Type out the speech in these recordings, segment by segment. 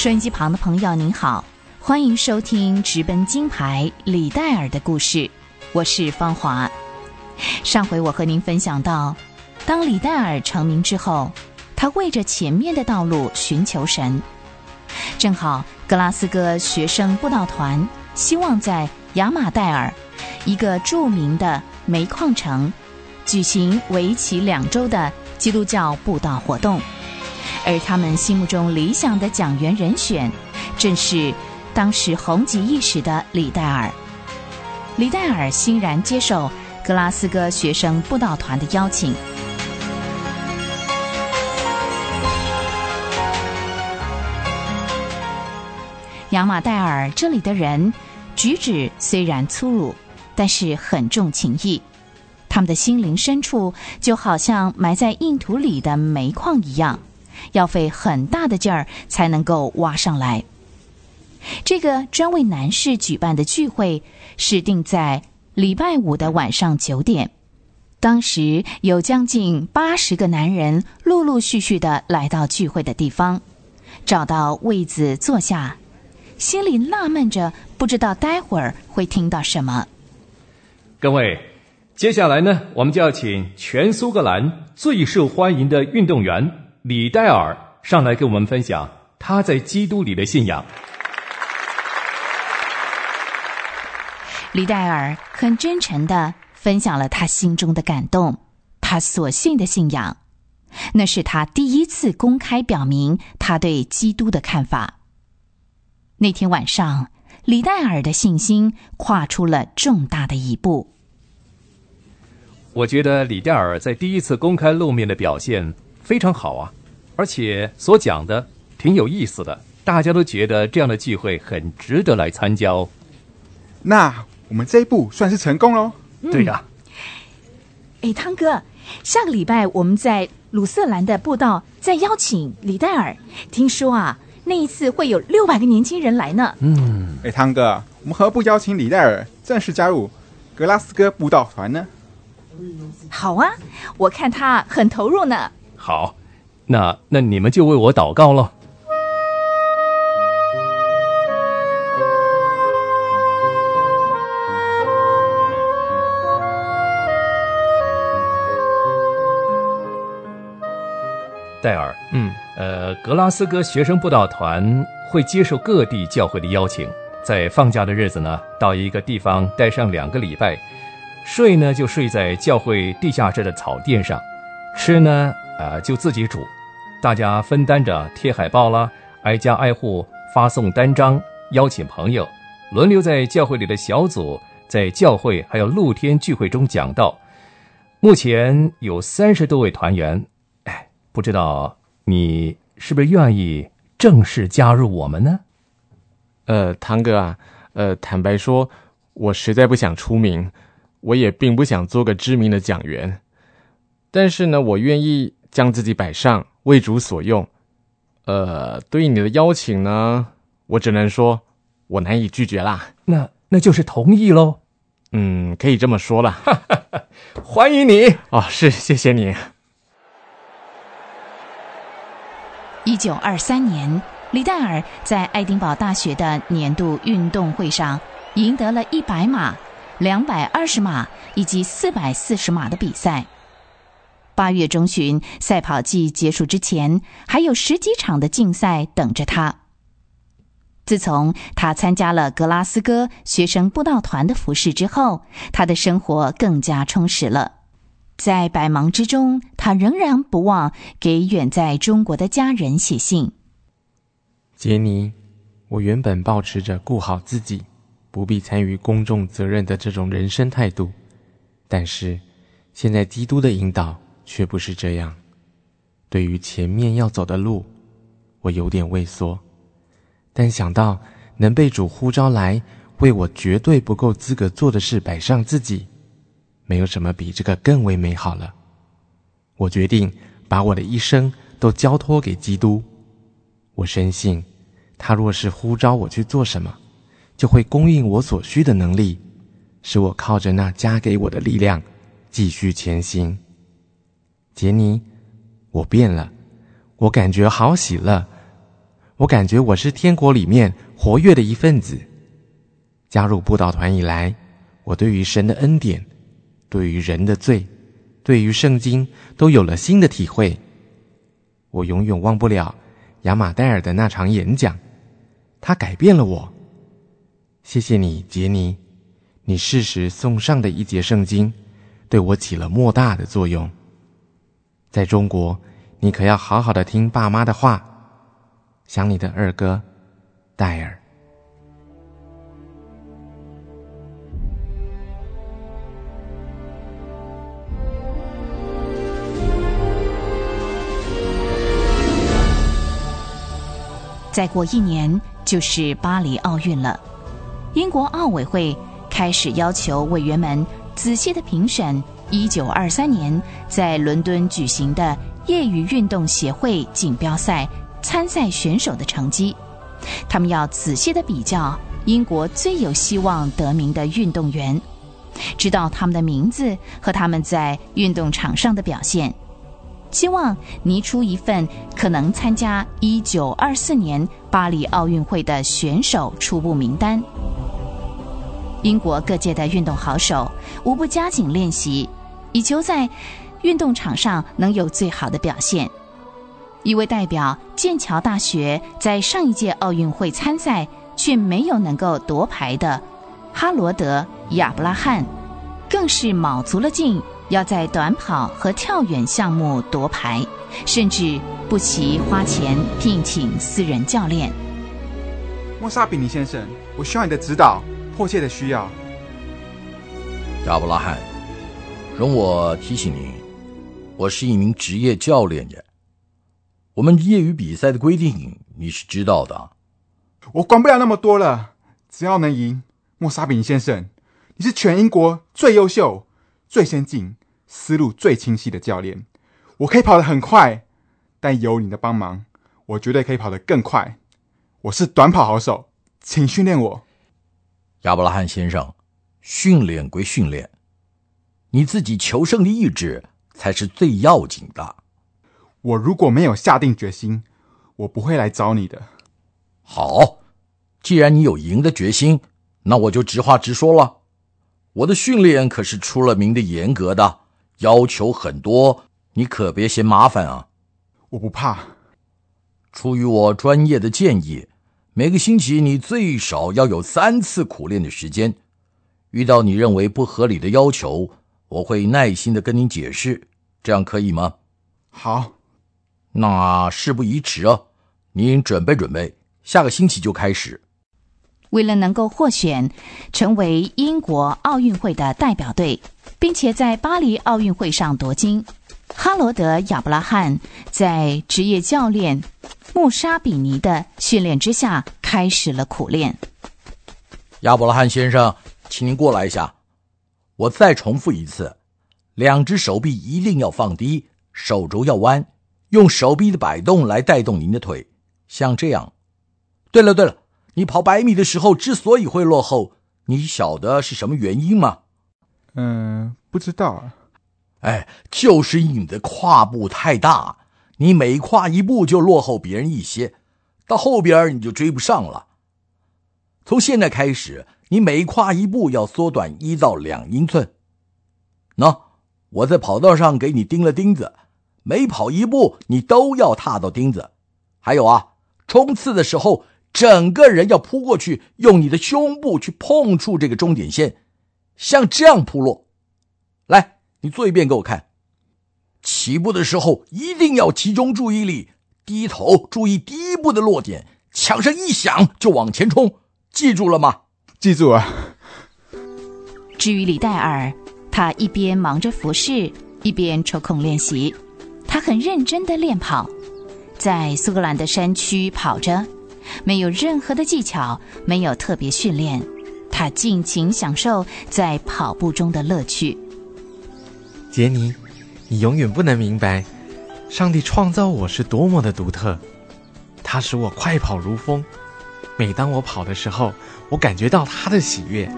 收音机旁的朋友，您好，欢迎收听直奔金牌李戴尔的故事，我是芳华。上回我和您分享到，当李戴尔成名之后，他为着前面的道路寻求神，正好格拉斯哥学生布道团希望在亚马戴尔一个著名的煤矿城举行为期两周的基督教布道活动。而他们心目中理想的讲员人选，正是当时红极一时的李戴尔。李戴尔欣然接受格拉斯哥学生布道团的邀请。亚马戴尔这里的人举止虽然粗鲁，但是很重情义。他们的心灵深处就好像埋在硬土里的煤矿一样。要费很大的劲儿才能够挖上来。这个专为男士举办的聚会是定在礼拜五的晚上九点。当时有将近八十个男人陆陆续续的来到聚会的地方，找到位子坐下，心里纳闷着，不知道待会儿会听到什么。各位，接下来呢，我们就要请全苏格兰最受欢迎的运动员。李戴尔上来跟我们分享他在基督里的信仰。李戴尔很真诚的分享了他心中的感动，他所信的信仰，那是他第一次公开表明他对基督的看法。那天晚上，李戴尔的信心跨出了重大的一步。我觉得李戴尔在第一次公开露面的表现。非常好啊，而且所讲的挺有意思的，大家都觉得这样的聚会很值得来参加哦。那我们这一步算是成功喽？对呀。哎，汤哥，下个礼拜我们在鲁瑟兰的步道再邀请李戴尔，听说啊，那一次会有六百个年轻人来呢。嗯，哎，汤哥，我们何不邀请李戴尔正式加入格拉斯哥步道团呢？好啊，我看他很投入呢。好，那那你们就为我祷告了。戴尔，嗯，呃，格拉斯哥学生布道团会接受各地教会的邀请，在放假的日子呢，到一个地方待上两个礼拜，睡呢就睡在教会地下室的草垫上，吃呢。呃，就自己煮，大家分担着贴海报啦，挨家挨户发送单张，邀请朋友，轮流在教会里的小组，在教会还有露天聚会中讲道。目前有三十多位团员，哎，不知道你是不是愿意正式加入我们呢？呃，堂哥啊，呃，坦白说，我实在不想出名，我也并不想做个知名的讲员，但是呢，我愿意。将自己摆上，为主所用。呃，对于你的邀请呢，我只能说，我难以拒绝啦。那那就是同意喽。嗯，可以这么说了。欢迎你哦，是谢谢你。一九二三年，李戴尔在爱丁堡大学的年度运动会上赢得了一百码、两百二十码以及四百四十码的比赛。八月中旬，赛跑季结束之前，还有十几场的竞赛等着他。自从他参加了格拉斯哥学生布道团的服饰之后，他的生活更加充实了。在百忙之中，他仍然不忘给远在中国的家人写信。杰尼，我原本保持着顾好自己，不必参与公众责任的这种人生态度，但是现在基督的引导。却不是这样。对于前面要走的路，我有点畏缩，但想到能被主呼召来为我绝对不够资格做的事摆上自己，没有什么比这个更为美好了。我决定把我的一生都交托给基督。我深信，他若是呼召我去做什么，就会供应我所需的能力，使我靠着那加给我的力量继续前行。杰尼，我变了，我感觉好喜乐。我感觉我是天国里面活跃的一份子。加入布道团以来，我对于神的恩典，对于人的罪，对于圣经，都有了新的体会。我永远忘不了亚马戴尔的那场演讲，他改变了我。谢谢你，杰尼，你适时送上的一节圣经，对我起了莫大的作用。在中国，你可要好好的听爸妈的话。想你的二哥，戴尔。再过一年就是巴黎奥运了，英国奥委会开始要求委员们仔细的评审1923年在伦敦举行的业余运动协会锦标赛参赛选手的成绩。他们要仔细的比较英国最有希望得名的运动员，知道他们的名字和他们在运动场上的表现。希望拟出一份可能参加一九二四年巴黎奥运会的选手初步名单。英国各界的运动好手无不加紧练习，以求在运动场上能有最好的表现。一位代表剑桥大学在上一届奥运会参赛却没有能够夺牌的哈罗德·亚布拉罕，更是卯足了劲。要在短跑和跳远项目夺牌，甚至不惜花钱聘请私人教练。莫沙比尼先生，我需要你的指导，迫切的需要。亚伯拉罕，容我提醒您，我是一名职业教练耶。我们业余比赛的规定你是知道的。我管不了那么多了，只要能赢。莫沙比先生，你是全英国最优秀、最先进。思路最清晰的教练，我可以跑得很快，但有你的帮忙，我绝对可以跑得更快。我是短跑好手，请训练我。亚伯拉罕先生，训练归训练，你自己求胜的意志才是最要紧的。我如果没有下定决心，我不会来找你的。好，既然你有赢的决心，那我就直话直说了。我的训练可是出了名的严格的。要求很多，你可别嫌麻烦啊！我不怕。出于我专业的建议，每个星期你最少要有三次苦练的时间。遇到你认为不合理的要求，我会耐心的跟您解释，这样可以吗？好，那事不宜迟啊！您准备准备，下个星期就开始。为了能够获选成为英国奥运会的代表队，并且在巴黎奥运会上夺金，哈罗德·亚伯拉罕在职业教练穆沙比尼的训练之下开始了苦练。亚伯拉罕先生，请您过来一下。我再重复一次：两只手臂一定要放低，手肘要弯，用手臂的摆动来带动您的腿，像这样。对了对了。你跑百米的时候之所以会落后，你晓得是什么原因吗？嗯，不知道。哎，就是你的跨步太大，你每跨一步就落后别人一些，到后边你就追不上了。从现在开始，你每跨一步要缩短一到两英寸。喏，我在跑道上给你钉了钉子，每跑一步你都要踏到钉子。还有啊，冲刺的时候。整个人要扑过去，用你的胸部去碰触这个终点线，像这样扑落。来，你做一遍给我看。起步的时候一定要集中注意力，低头注意第一步的落点，枪声一响就往前冲，记住了吗？记住啊。至于李戴尔，他一边忙着服侍，一边抽空练习。他很认真的练跑，在苏格兰的山区跑着。没有任何的技巧，没有特别训练，他尽情享受在跑步中的乐趣。杰尼，你永远不能明白，上帝创造我是多么的独特。他使我快跑如风，每当我跑的时候，我感觉到他的喜悦。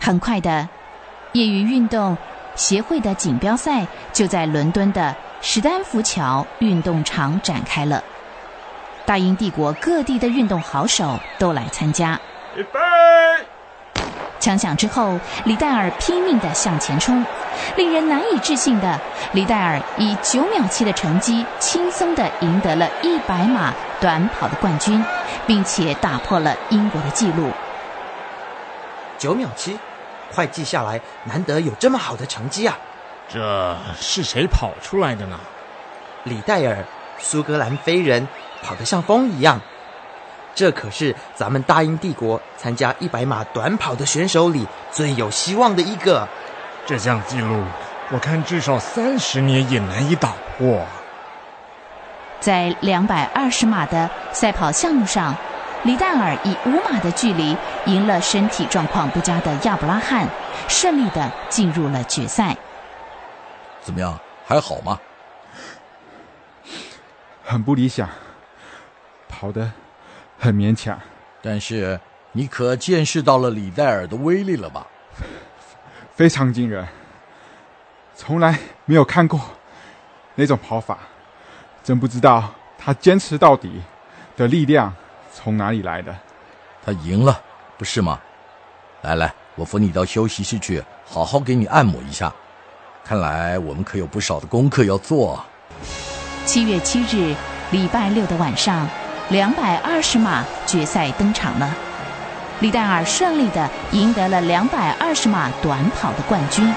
很快的，业余运动协会的锦标赛就在伦敦的史丹福桥运动场展开了。大英帝国各地的运动好手都来参加。预备！枪响之后，李戴尔拼命地向前冲。令人难以置信的，李戴尔以九秒七的成绩，轻松地赢得了一百码短跑的冠军，并且打破了英国的纪录。九秒七，快记下来！难得有这么好的成绩啊！这是谁跑出来的呢？李戴尔，苏格兰飞人，跑得像风一样。这可是咱们大英帝国参加一百码短跑的选手里最有希望的一个。这项纪录，我看至少三十年也难以打破。在两百二十码的赛跑项目上，李戴尔以五码的距离赢了身体状况不佳的亚布拉罕，顺利的进入了决赛。怎么样？还好吗？很不理想，跑的。很勉强，但是你可见识到了李戴尔的威力了吧？非常惊人，从来没有看过那种跑法，真不知道他坚持到底的力量从哪里来的。他赢了，不是吗？来来，我扶你到休息室去，好好给你按摩一下。看来我们可有不少的功课要做。七月七日，礼拜六的晚上。两百二十码决赛登场了，李戴尔顺利的赢得了两百二十码短跑的冠军。